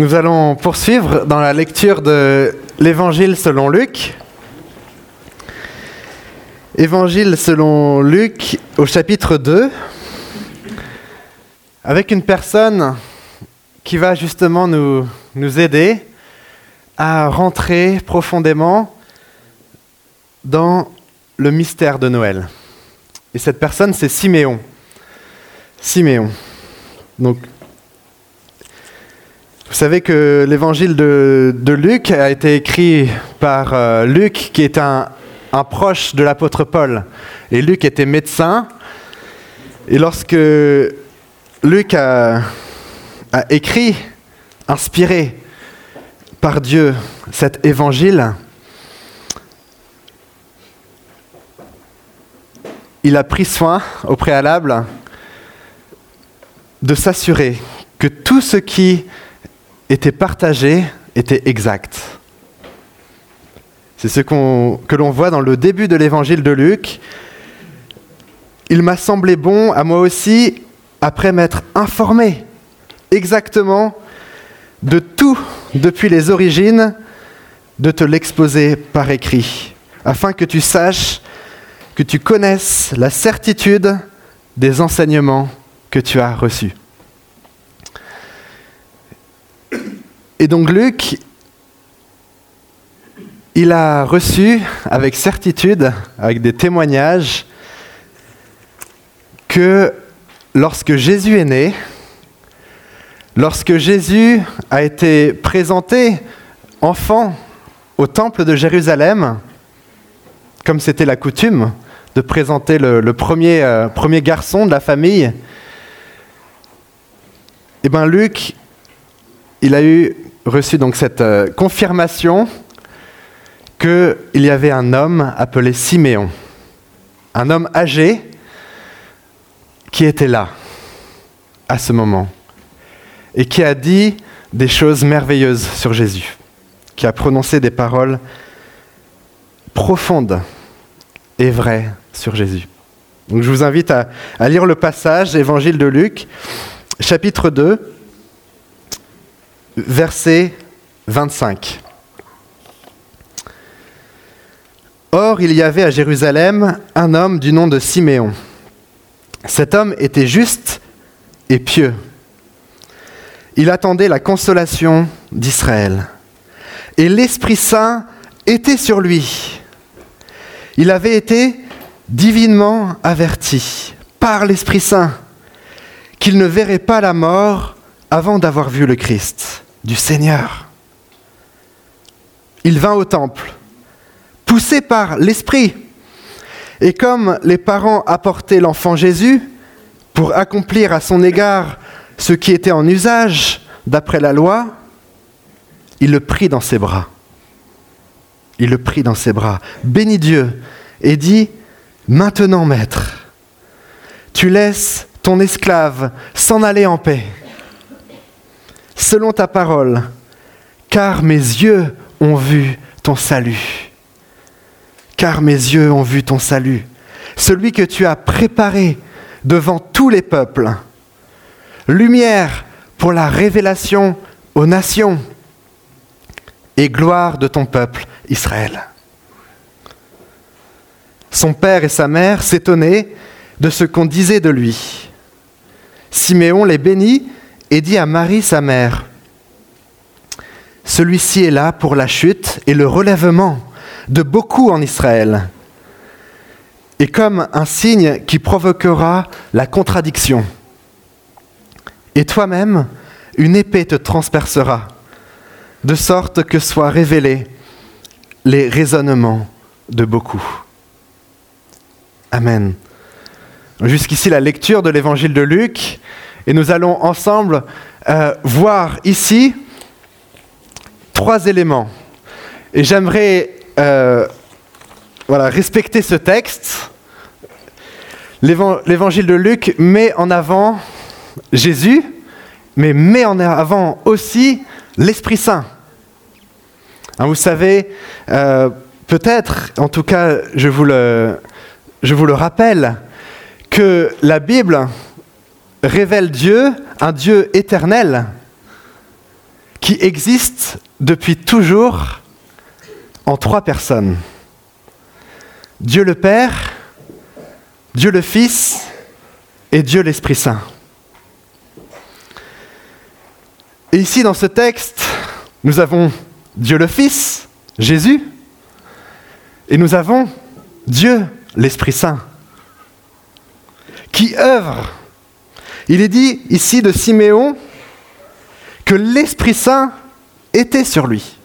Nous allons poursuivre dans la lecture de l'Évangile selon Luc. Évangile selon Luc au chapitre 2, avec une personne qui va justement nous, aider à rentrer profondément dans le mystère de Noël. Et cette personne, c'est Siméon. Siméon. Donc, vous savez que l'évangile de, Luc a été écrit par euh, Luc, qui est un, proche de l'apôtre Paul. Et Luc était médecin. Et lorsque Luc a écrit, inspiré par Dieu, cet évangile, il a pris soin au préalable de s'assurer que tout ce qui était partagé était exact. C'est ce que l'on voit dans le début de l'évangile de Luc. Il m'a semblé bon à moi aussi, après m'être informé exactement de tout depuis les origines, de te l'exposer par écrit, afin que tu saches, que tu connaisses la certitude des enseignements que tu as reçus. Et donc Luc, il a reçu avec certitude, avec des témoignages, que lorsque Jésus est né, lorsque Jésus a été présenté enfant au temple de Jérusalem, comme c'était la coutume de présenter le, premier, euh, premier garçon de la famille, eh bien Luc, il a eu reçu donc cette euh, confirmation qu'il y avait un homme appelé Siméon, un homme âgé qui était là à ce moment et qui a dit des choses merveilleuses sur Jésus, qui a prononcé des paroles profondes et vraies sur Jésus. Donc je vous invite à, à lire le passage, Évangile de Luc, chapitre 2, verset 25. Or, il y avait à Jérusalem un homme du nom de Siméon. Cet homme était juste et pieux. Il attendait la consolation d'Israël. Et l'Esprit Saint était sur lui. Il avait été divinement averti par l'Esprit Saint qu'il ne verrait pas la mort avant d'avoir vu le Christ du Seigneur. Il vint au temple, poussé par l'Esprit. Et comme les parents apportaient l'enfant Jésus pour accomplir à son égard ce qui était en usage d'après la loi, il le prit dans ses bras. Il le prit dans ses bras, bénit Dieu et dit, Maintenant, maître, tu laisses ton esclave s'en aller en paix selon ta parole, car mes yeux ont vu ton salut. Car mes yeux ont vu ton salut, celui que tu as préparé devant tous les peuples. Lumière pour la révélation aux nations et gloire de ton peuple Israël. Son père et sa mère s'étonnaient de ce qu'on disait de lui. Siméon les bénit et dit à Marie, sa mère, Celui-ci est là pour la chute et le relèvement de beaucoup en Israël, et comme un signe qui provoquera la contradiction. Et toi-même, une épée te transpercera, de sorte que soient révélés les raisonnements de beaucoup. Amen. Jusqu'ici la lecture de l'évangile de Luc. Et nous allons ensemble euh, voir ici trois éléments. Et j'aimerais euh, voilà, respecter ce texte. L'évangile de Luc met en avant Jésus, mais met en avant aussi l'Esprit Saint. Hein, vous savez, euh, peut-être, en tout cas, je vous, le, je vous le rappelle, que la Bible révèle Dieu, un Dieu éternel, qui existe depuis toujours en trois personnes. Dieu le Père, Dieu le Fils et Dieu l'Esprit Saint. Et ici, dans ce texte, nous avons Dieu le Fils, Jésus, et nous avons Dieu l'Esprit Saint, qui œuvre. Il est dit ici de Siméon que l'Esprit Saint était sur lui.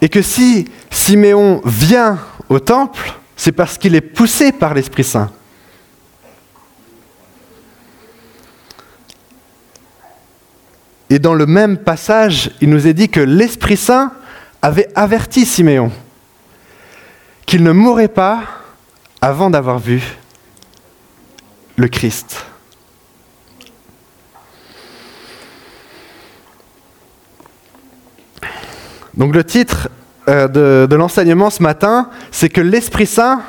Et que si Siméon vient au temple, c'est parce qu'il est poussé par l'Esprit Saint. Et dans le même passage, il nous est dit que l'Esprit Saint avait averti Siméon qu'il ne mourrait pas avant d'avoir vu le Christ. Donc le titre euh, de, de l'enseignement ce matin, c'est que l'Esprit Saint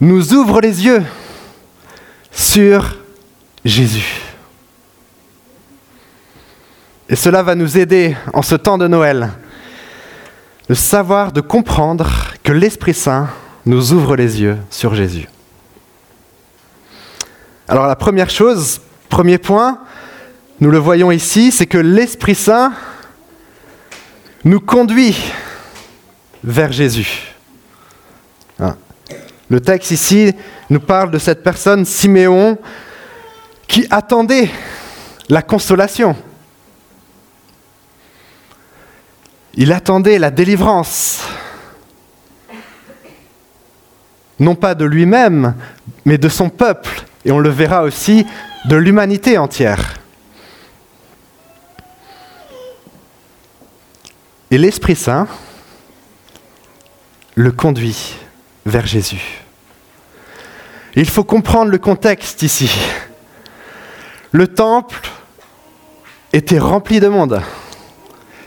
nous ouvre les yeux sur Jésus. Et cela va nous aider en ce temps de Noël, de savoir, de comprendre que l'Esprit Saint nous ouvre les yeux sur Jésus. Alors la première chose, premier point, nous le voyons ici, c'est que l'Esprit Saint nous conduit vers Jésus. Hein. Le texte ici nous parle de cette personne, Siméon, qui attendait la consolation. Il attendait la délivrance, non pas de lui-même, mais de son peuple, et on le verra aussi de l'humanité entière. Et l'Esprit Saint le conduit vers Jésus. Il faut comprendre le contexte ici. Le temple était rempli de monde.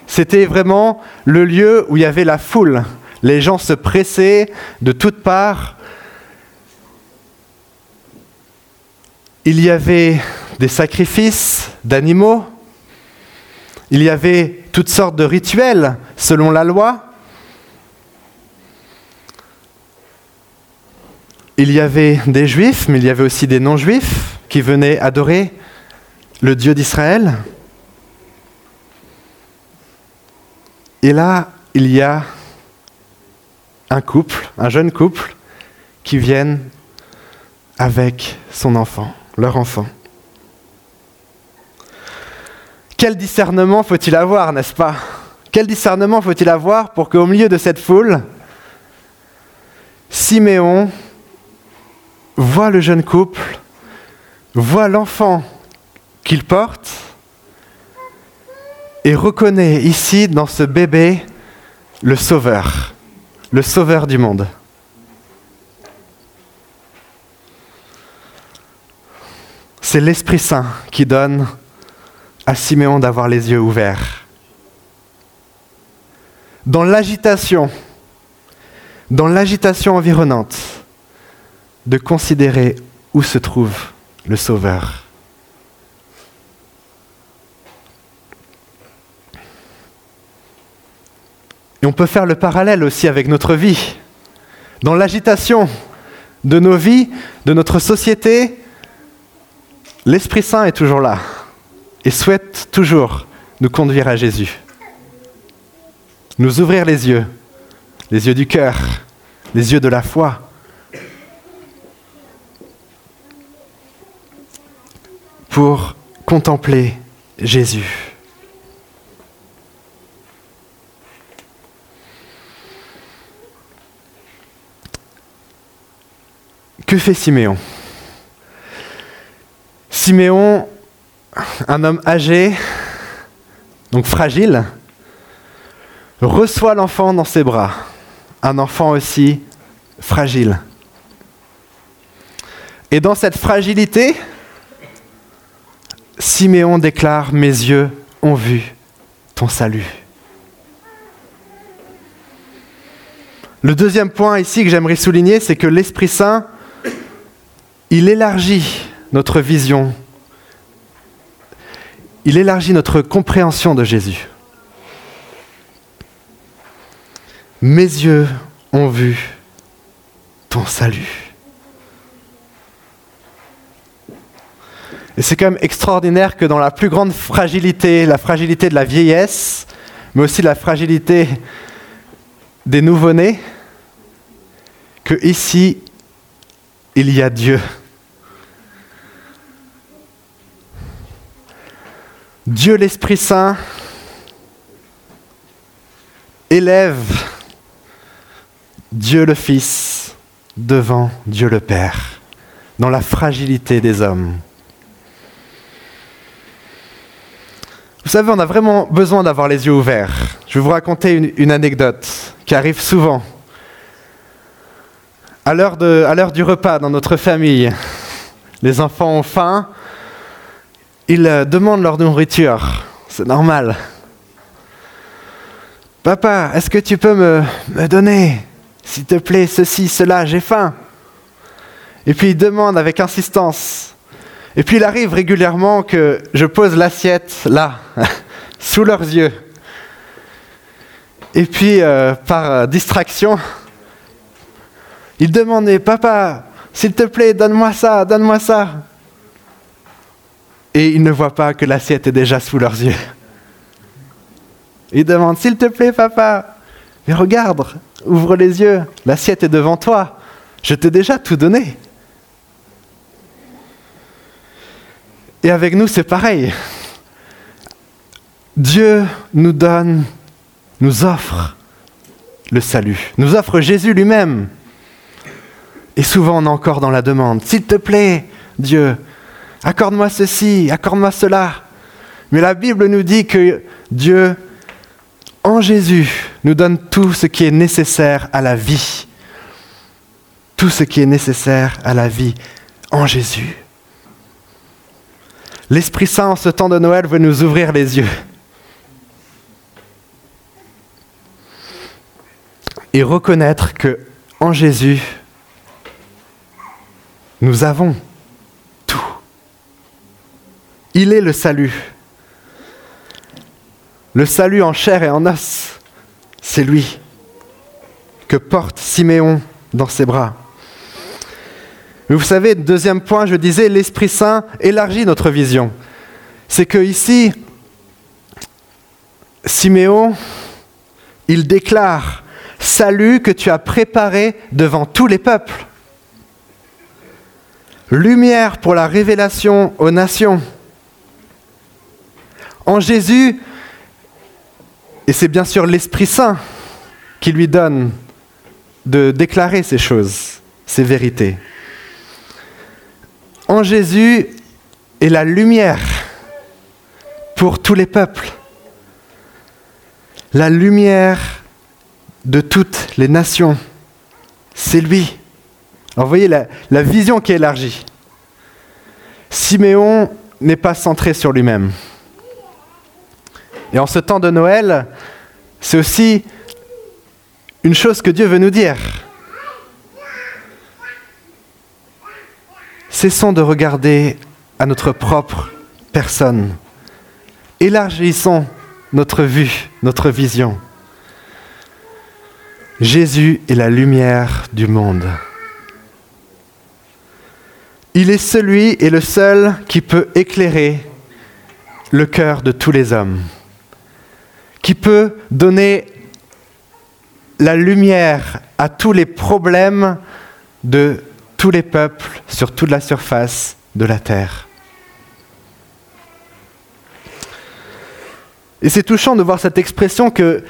C'était vraiment le lieu où il y avait la foule. Les gens se pressaient de toutes parts. Il y avait des sacrifices d'animaux. Il y avait toutes sortes de rituels selon la loi. Il y avait des juifs, mais il y avait aussi des non-juifs qui venaient adorer le Dieu d'Israël. Et là, il y a un couple, un jeune couple, qui viennent avec son enfant, leur enfant. Quel discernement faut-il avoir, n'est-ce pas? Quel discernement faut-il avoir pour qu'au milieu de cette foule, Siméon voit le jeune couple, voit l'enfant qu'il porte, et reconnaît ici dans ce bébé le Sauveur, le Sauveur du monde? C'est l'Esprit Saint qui donne à Siméon d'avoir les yeux ouverts. Dans l'agitation, dans l'agitation environnante, de considérer où se trouve le Sauveur. Et on peut faire le parallèle aussi avec notre vie. Dans l'agitation de nos vies, de notre société, l'Esprit Saint est toujours là et souhaite toujours nous conduire à Jésus. Nous ouvrir les yeux, les yeux du cœur, les yeux de la foi. pour contempler Jésus. Que fait Siméon? Siméon, un homme âgé, donc fragile, reçoit l'enfant dans ses bras, un enfant aussi fragile. Et dans cette fragilité, Siméon déclare, mes yeux ont vu ton salut. Le deuxième point ici que j'aimerais souligner, c'est que l'Esprit Saint il élargit notre vision. il élargit notre compréhension de Jésus. Mes yeux ont vu ton salut. Et c'est quand même extraordinaire que dans la plus grande fragilité, la fragilité de la vieillesse, mais aussi la fragilité des nouveau-nés, que ici, il y a Dieu. Dieu l'Esprit Saint élève Dieu le Fils devant Dieu le Père, dans la fragilité des hommes. Vous savez, on a vraiment besoin d'avoir les yeux ouverts. Je vais vous raconter une, anecdote qui arrive souvent. À l'heure du repas dans notre famille, les enfants ont faim, ils euh, demandent leur nourriture. C'est normal. Papa, est-ce que tu peux me, donner, s'il te plaît, ceci, cela, j'ai faim Et puis ils demandent avec insistance. Et puis il arrive régulièrement que je pose l'assiette là, sous leurs yeux. Et puis, euh, par euh, distraction, ils demandaient, Papa, s'il te plaît, donne-moi ça, donne-moi ça. Et ils ne voient pas que l'assiette est déjà sous leurs yeux. Ils demandent, S'il te plaît, papa, mais regarde, ouvre les yeux, l'assiette est devant toi. Je t'ai déjà tout donné. Et avec nous, c'est pareil. Dieu nous donne, nous offre le salut, nous offre Jésus lui-même. Et souvent, on est encore dans la demande. S'il te plaît, Dieu, accorde-moi ceci, accorde-moi cela. Mais la Bible nous dit que Dieu, en Jésus, nous donne tout ce qui est nécessaire à la vie. Tout ce qui est nécessaire à la vie en Jésus. L'Esprit Saint, en ce temps de Noël, veut nous ouvrir les yeux. Et reconnaître que en Jésus, nous avons. Il est le salut. Le salut en chair et en os, c'est lui que porte Siméon dans ses bras. Mais vous savez, deuxième point, je disais, l'Esprit Saint élargit notre vision. C'est que ici, Siméon, il déclare Salut que tu as préparé devant tous les peuples. Lumière pour la révélation aux nations. En Jésus, et c'est bien sûr l'Esprit Saint qui lui donne de déclarer ces choses, ces vérités en Jésus est la lumière pour tous les peuples, la lumière de toutes les nations. C'est lui. Alors vous voyez la, la vision qui est élargie. Siméon n'est pas centré sur lui-même. Et en ce temps de Noël, c'est aussi une chose que Dieu veut nous dire. Cessons de regarder à notre propre personne. Élargissons notre vue, notre vision. Jésus est la lumière du monde. Il est celui et le seul qui peut éclairer le cœur de tous les hommes, qui peut donner la lumière à tous les problèmes de tous les peuples sur toute la surface de la terre. Et c'est touchant de voir cette expression que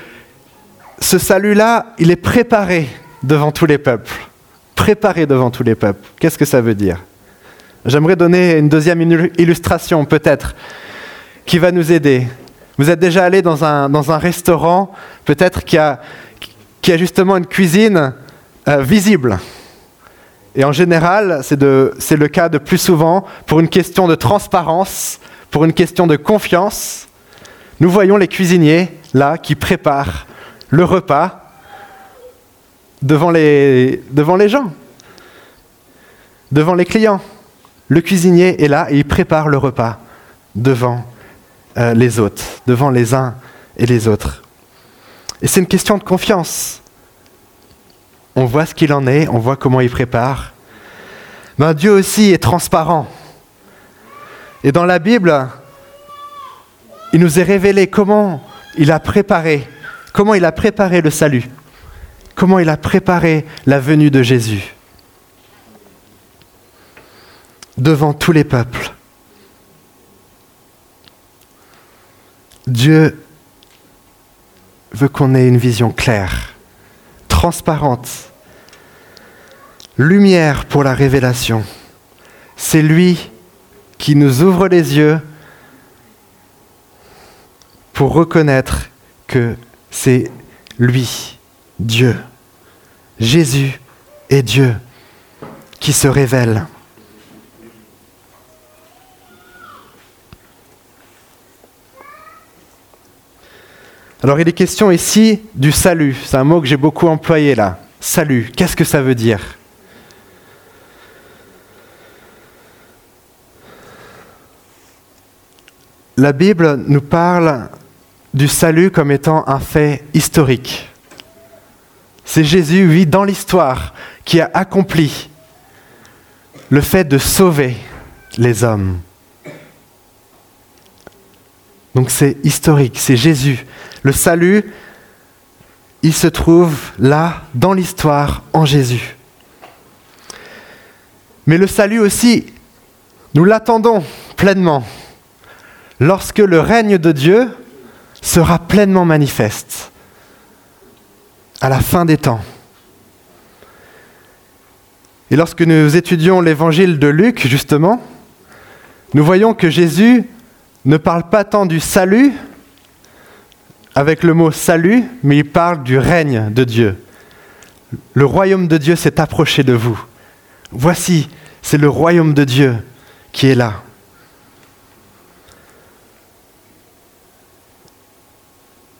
ce salut-là, il est préparé devant tous les peuples. Préparé devant tous les peuples. Qu'est-ce que ça veut dire? J'aimerais donner une deuxième illustration peut-être qui va nous aider. Vous êtes déjà allé dans un, dans un restaurant peut-être qui a, qui a justement une cuisine euh, visible. Et en général, c'est le cas de plus souvent pour une question de transparence, pour une question de confiance. Nous voyons les cuisiniers, là, qui préparent le repas devant les, devant les gens, devant les clients. Le cuisinier est là et il prépare le repas devant euh, les autres, devant les uns et les autres. Et c'est une question de confiance. On voit ce qu'il en est, on voit comment il prépare. Mais Dieu aussi est transparent. Et dans la Bible, il nous est révélé comment il a préparé, comment il a préparé le salut, comment il a préparé la venue de Jésus devant tous les peuples. Dieu veut qu'on ait une vision claire, transparente, lumière pour la révélation. C'est lui qui nous ouvre les yeux pour reconnaître que c'est lui, Dieu. Jésus est Dieu qui se révèle. Alors il est question ici du salut. C'est un mot que j'ai beaucoup employé là. Salut, qu'est-ce que ça veut dire? La Bible nous parle du salut comme étant un fait historique. C'est Jésus, oui, dans l'histoire, qui a accompli le fait de sauver les hommes. Donc c'est historique, c'est Jésus. Le salut, il se trouve là, dans l'histoire, en Jésus. Mais le salut aussi, nous l'attendons pleinement lorsque le règne de Dieu sera pleinement manifeste à la fin des temps. Et lorsque nous étudions l'évangile de Luc, justement, nous voyons que Jésus ne parle pas tant du salut avec le mot salut, mais il parle du règne de Dieu. Le royaume de Dieu s'est approché de vous. Voici, c'est le royaume de Dieu qui est là.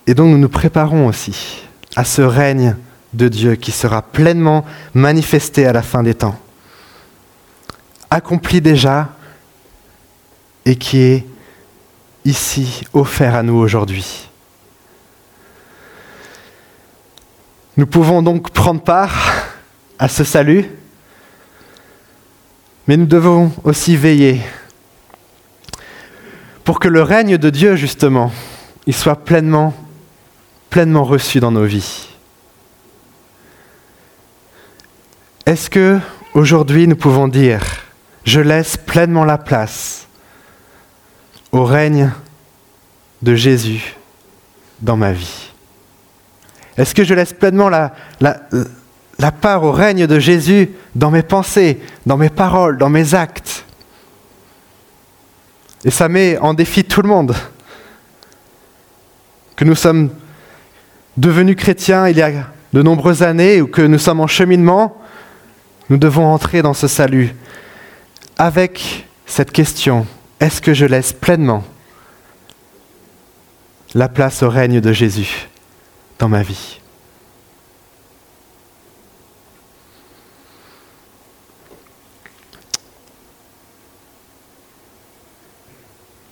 Et donc nous nous préparons aussi à ce règne de Dieu qui sera pleinement manifesté à la fin des temps, accompli déjà et qui est ici offert à nous aujourd'hui. Nous pouvons donc prendre part à ce salut, mais nous devons aussi veiller pour que le règne de Dieu, justement, il soit pleinement, pleinement reçu dans nos vies. Est-ce que aujourd'hui nous pouvons dire, je laisse pleinement la place au règne de Jésus dans ma vie. Est-ce que je laisse pleinement la, part au règne de Jésus dans mes pensées, dans mes paroles, dans mes actes? Et ça met en défi tout le monde. Que nous sommes devenus chrétiens il y a de nombreuses années ou que nous sommes en cheminement, nous devons entrer dans ce salut avec cette question est-ce que je laisse pleinement la place au règne de Jésus dans ma vie?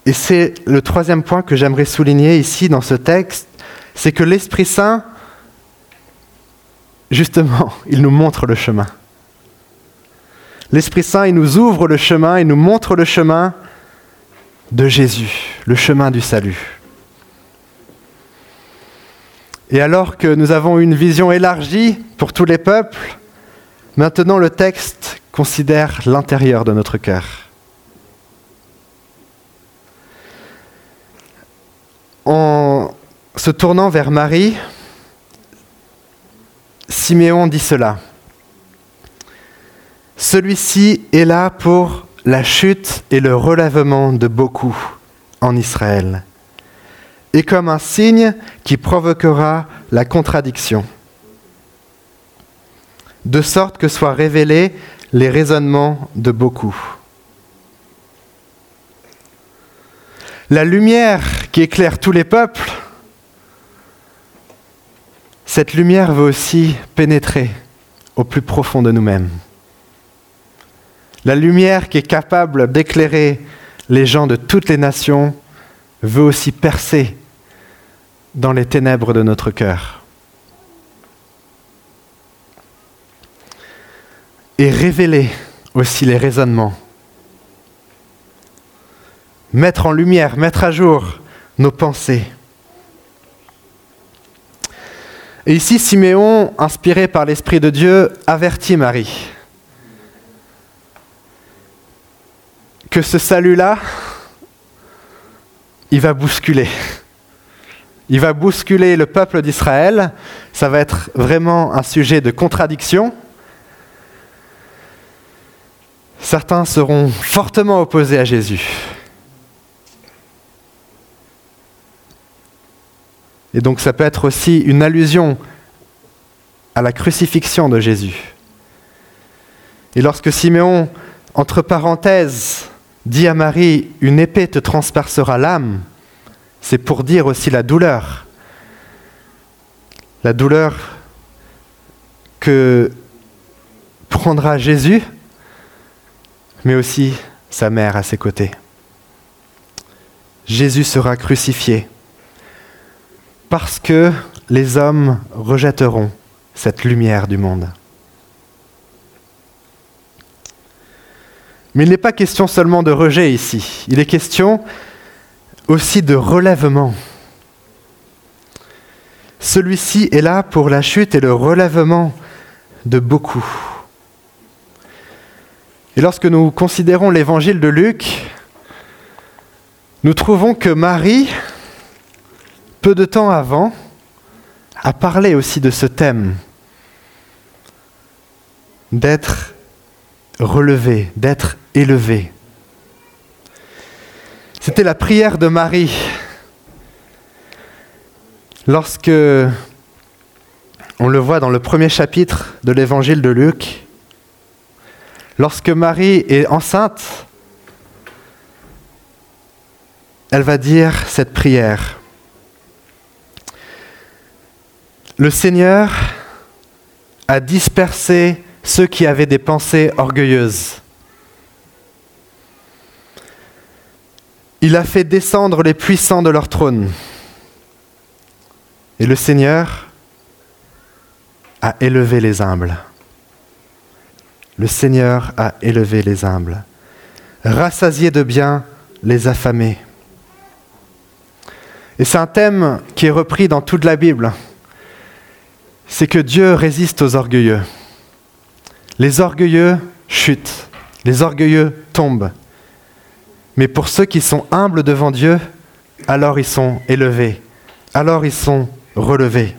Et c'est le troisième point que j'aimerais souligner ici dans ce texte, c'est que l'Esprit Saint, justement, il nous montre le chemin. L'Esprit Saint, il nous ouvre le chemin, il nous montre le chemin de Jésus, le chemin du salut. Et alors que nous avons une vision élargie pour tous les peuples, maintenant le texte considère l'intérieur de notre cœur. En se tournant vers Marie, Siméon dit cela. Celui-ci est là pour la chute et le relèvement de beaucoup en Israël, et comme un signe qui provoquera la contradiction, de sorte que soient révélés les raisonnements de beaucoup. La lumière qui éclaire tous les peuples, cette lumière veut aussi pénétrer au plus profond de nous-mêmes la lumière qui est capable d'éclairer les gens de toutes les nations veut aussi percer dans les ténèbres de notre cœur. Et révéler aussi les raisonnements. Mettre en lumière, mettre à jour nos pensées. Et ici, Siméon, inspiré par l'Esprit de Dieu, avertit Marie que ce salut-là, il va bousculer. Il va bousculer le peuple d'Israël. Ça va être vraiment un sujet de contradiction. Certains seront fortement opposés à Jésus. Et donc ça peut être aussi une allusion à la crucifixion de Jésus. Et lorsque Siméon, entre parenthèses, dit à Marie, une épée te transpercera l'âme, c'est pour dire aussi la douleur. La douleur que prendra Jésus, mais aussi sa mère à ses côtés. Jésus sera crucifié parce que les hommes rejetteront cette lumière du monde. Mais il n'est pas question seulement de rejet ici, il est question aussi de relèvement. Celui-ci est là pour la chute et le relèvement de beaucoup. Et lorsque nous considérons l'évangile de Luc, nous trouvons que Marie, peu de temps avant, a parlé aussi de ce thème, d'être relevé, d'être C'était la prière de Marie. Lorsque on le voit dans le premier chapitre de l'évangile de Luc, lorsque Marie est enceinte, elle va dire cette prière. Le Seigneur a dispersé ceux qui avaient des pensées orgueilleuses. Il a fait descendre les puissants de leur trône. Et le Seigneur a élevé les humbles. Le Seigneur a élevé les humbles, rassasié de bien les affamés. Et c'est un thème qui est repris dans toute la Bible. C'est que Dieu résiste aux orgueilleux. Les orgueilleux chutent, les orgueilleux tombent. Mais pour ceux qui sont humbles devant Dieu, alors ils sont élevés, alors ils sont relevés.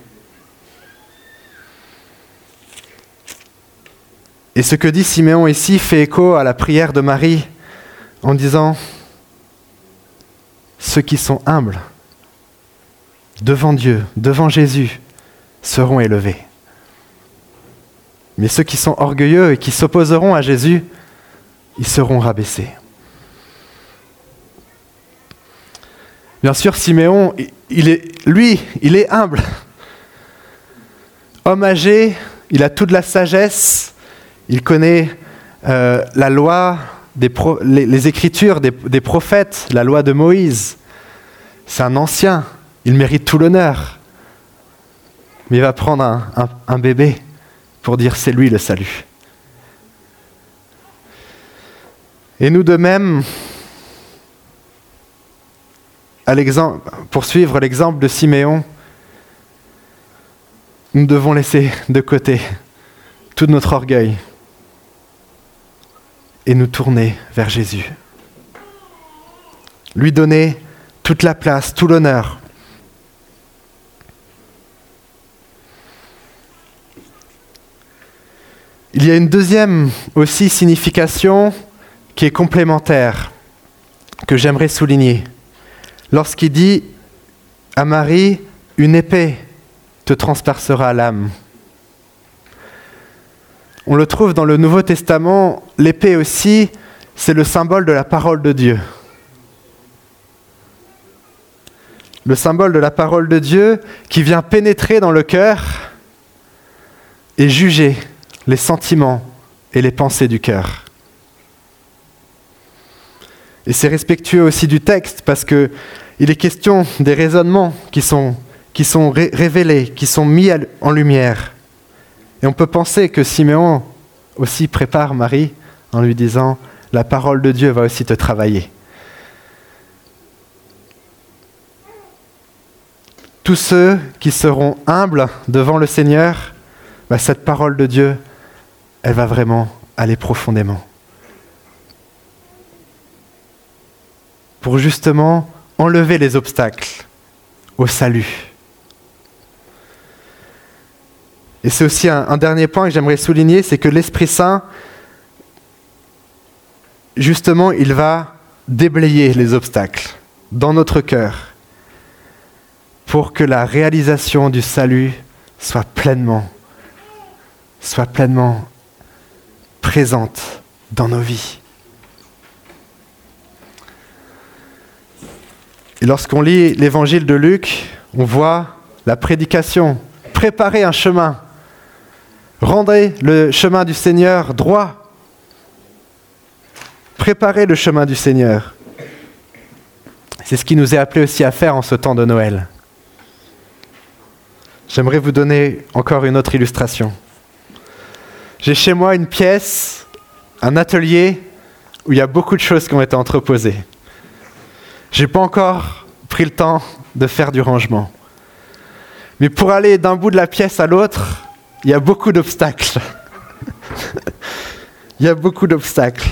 Et ce que dit Siméon ici fait écho à la prière de Marie en disant, ceux qui sont humbles devant Dieu, devant Jésus, seront élevés. Mais ceux qui sont orgueilleux et qui s'opposeront à Jésus, ils seront rabaissés. Bien sûr, Siméon, il est, lui, il est humble. Homme âgé, il a toute la sagesse, il connaît euh, la loi, les, écritures des, prophètes, la loi de Moïse. C'est un ancien, il mérite tout l'honneur. Mais il va prendre un bébé pour dire c'est lui le salut. Et nous de même, pour suivre l'exemple de Siméon, nous devons laisser de côté tout notre orgueil et nous tourner vers Jésus. Lui donner toute la place, tout l'honneur. Il y a une deuxième aussi signification qui est complémentaire, que j'aimerais souligner. Lorsqu'il dit à Marie, une épée te transpercera l'âme. On le trouve dans le Nouveau Testament, l'épée aussi, c'est le symbole de la parole de Dieu. Le symbole de la parole de Dieu qui vient pénétrer dans le cœur et juger les sentiments et les pensées du cœur. Et c'est respectueux aussi du texte parce que il est question des raisonnements qui sont, révélés, qui sont mis en lumière. Et on peut penser que Siméon aussi prépare Marie en lui disant, la parole de Dieu va aussi te travailler. Tous ceux qui seront humbles devant le Seigneur, bah, cette parole de Dieu, elle va vraiment aller profondément. Pour justement enlever les obstacles au salut. Et c'est aussi un, dernier point que j'aimerais souligner, c'est que l'Esprit Saint, justement, il va déblayer les obstacles dans notre cœur pour que la réalisation du salut soit pleinement, soit pleinement présente dans nos vies. Et lorsqu'on lit l'évangile de Luc, on voit la prédication, préparer un chemin Rendez le chemin du Seigneur droit. Préparez le chemin du Seigneur. C'est ce qui nous est appelé aussi à faire en ce temps de Noël. J'aimerais vous donner encore une autre illustration. J'ai chez moi une pièce, un atelier où il y a beaucoup de choses qui ont été entreposées. Je n'ai pas encore pris le temps de faire du rangement. Mais pour aller d'un bout de la pièce à l'autre, il y a beaucoup d'obstacles. il y a beaucoup d'obstacles.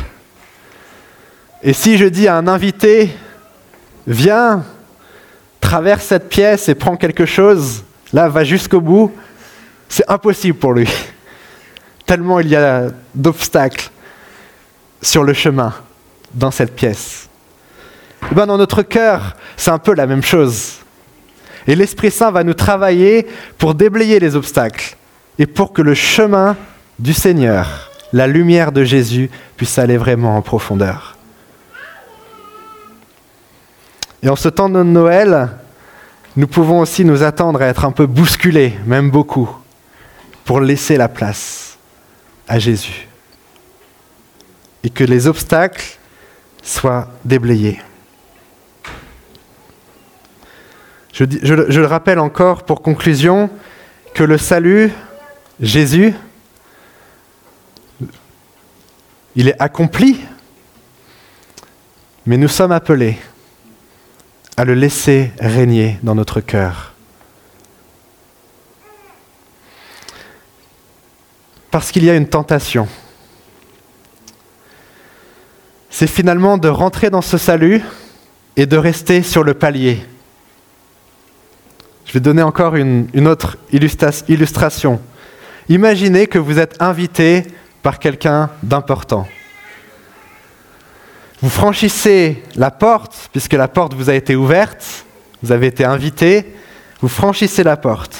Et si je dis à un invité, viens, traverse cette pièce et prends quelque chose, là, va jusqu'au bout, c'est impossible pour lui. Tellement il y a d'obstacles sur le chemin dans cette pièce. Eh ben, dans notre cœur, c'est un peu la même chose. Et l'Esprit Saint va nous travailler pour déblayer les obstacles et pour que le chemin du Seigneur, la lumière de Jésus, puisse aller vraiment en profondeur. Et en ce temps de Noël, nous pouvons aussi nous attendre à être un peu bousculés, même beaucoup, pour laisser la place à Jésus. Et que les obstacles soient déblayés. Je, le rappelle encore pour conclusion que le salut Jésus, il est accompli, mais nous sommes appelés à le laisser régner dans notre cœur. Parce qu'il y a une tentation. C'est finalement de rentrer dans ce salut et de rester sur le palier. Je vais donner encore une, autre illustration. Imaginez que vous êtes invité par quelqu'un d'important. Vous franchissez la porte, puisque la porte vous a été ouverte, vous avez été invité, vous franchissez la porte.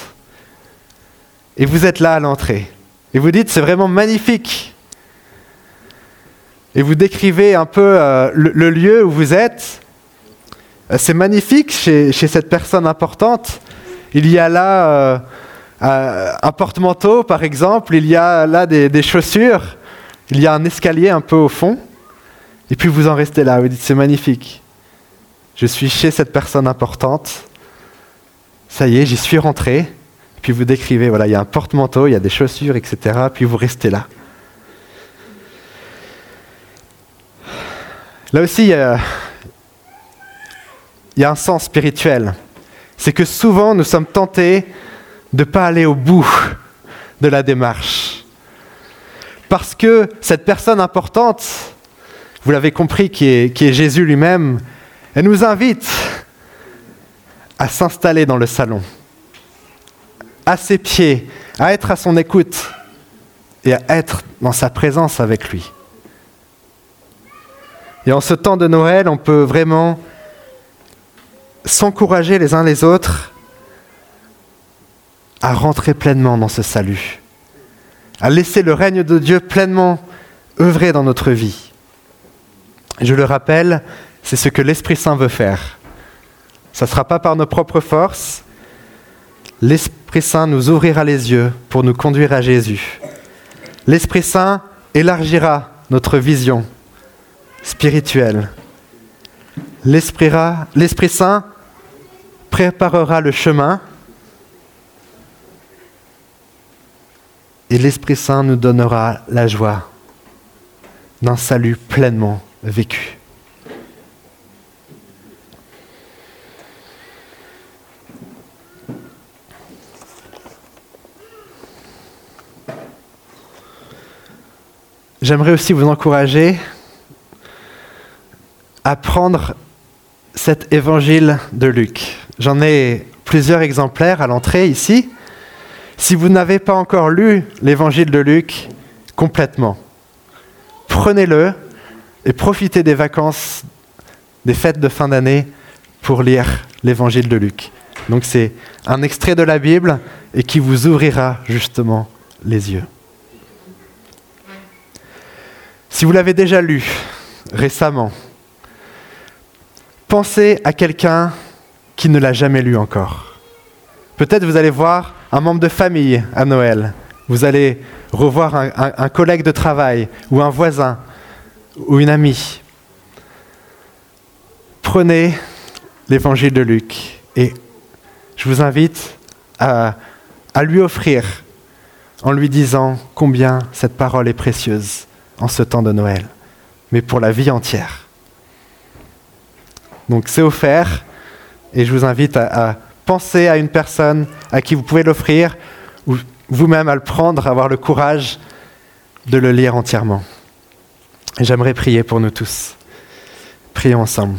Et vous êtes là à l'entrée. Et vous dites, c'est vraiment magnifique. Et vous décrivez un peu euh, le, lieu où vous êtes. Euh, c'est magnifique chez, cette personne importante. Il y a là... Euh, un porte-manteau, par exemple, il y a là des, chaussures, il y a un escalier un peu au fond, et puis vous en restez là, vous dites c'est magnifique. Je suis chez cette personne importante, ça y est, j'y suis rentré, puis vous décrivez, voilà, il y a un porte-manteau, il y a des chaussures, etc., puis vous restez là. Là aussi, il y a un sens spirituel. C'est que souvent, nous sommes tentés de ne pas aller au bout de la démarche. Parce que cette personne importante, vous l'avez compris, qui est, qui est Jésus lui-même, elle nous invite à s'installer dans le salon, à ses pieds, à être à son écoute et à être dans sa présence avec lui. Et en ce temps de Noël, on peut vraiment s'encourager les uns les autres à rentrer pleinement dans ce salut, à laisser le règne de Dieu pleinement œuvrer dans notre vie. Je le rappelle, c'est ce que l'Esprit Saint veut faire. Ça ne sera pas par nos propres forces. L'Esprit Saint nous ouvrira les yeux pour nous conduire à Jésus. L'Esprit Saint élargira notre vision spirituelle. L'Esprit Saint préparera le chemin et l'Esprit Saint nous donnera la joie d'un salut pleinement vécu. J'aimerais aussi vous encourager à prendre cet évangile de Luc. J'en ai plusieurs exemplaires à l'entrée ici. Si vous n'avez pas encore lu l'évangile de Luc complètement, prenez-le et profitez des vacances, des fêtes de fin d'année pour lire l'évangile de Luc. Donc c'est un extrait de la Bible et qui vous ouvrira justement les yeux. Si vous l'avez déjà lu récemment, pensez à quelqu'un qui ne l'a jamais lu encore. Peut-être vous allez voir un membre de famille à Noël. Vous allez revoir un, collègue de travail ou un voisin ou une amie. Prenez l'évangile de Luc et je vous invite à lui offrir en lui disant combien cette parole est précieuse en ce temps de Noël, mais pour la vie entière. Donc c'est offert, et je vous invite à, penser à une personne à qui vous pouvez l'offrir, ou vous-même à le prendre, avoir le courage de le lire entièrement. J'aimerais prier pour nous tous. Prions ensemble.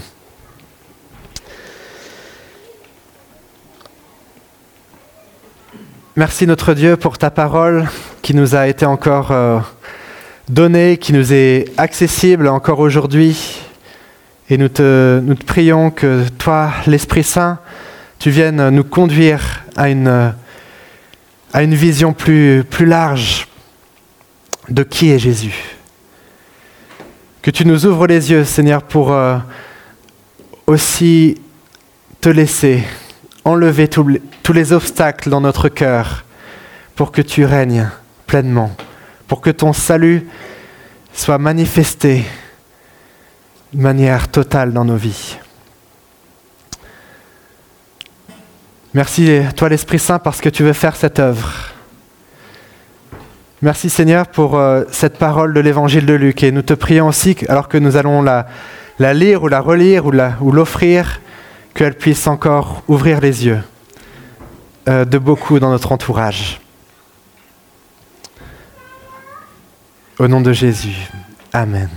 Merci notre Dieu pour ta parole qui nous a été encore euh, donné, qui nous est accessible encore aujourd'hui. Et nous te, prions que toi, l'Esprit Saint, tu viennes nous conduire à une, à une vision plus, plus large de qui est Jésus. Que tu nous ouvres les yeux, Seigneur, pour euh, aussi te laisser enlever tous les obstacles dans notre cœur pour que tu règnes pleinement pour que ton salut soit manifesté de manière totale dans nos vies. Merci, toi l'Esprit Saint, parce que tu veux faire cette œuvre. Merci Seigneur pour euh, cette parole de l'évangile de Luc. Et nous te prions aussi, alors que nous allons la, lire ou la relire ou l'offrir, qu'elle puisse encore ouvrir les yeux euh, de beaucoup dans notre entourage. Au nom de Jésus. Amen.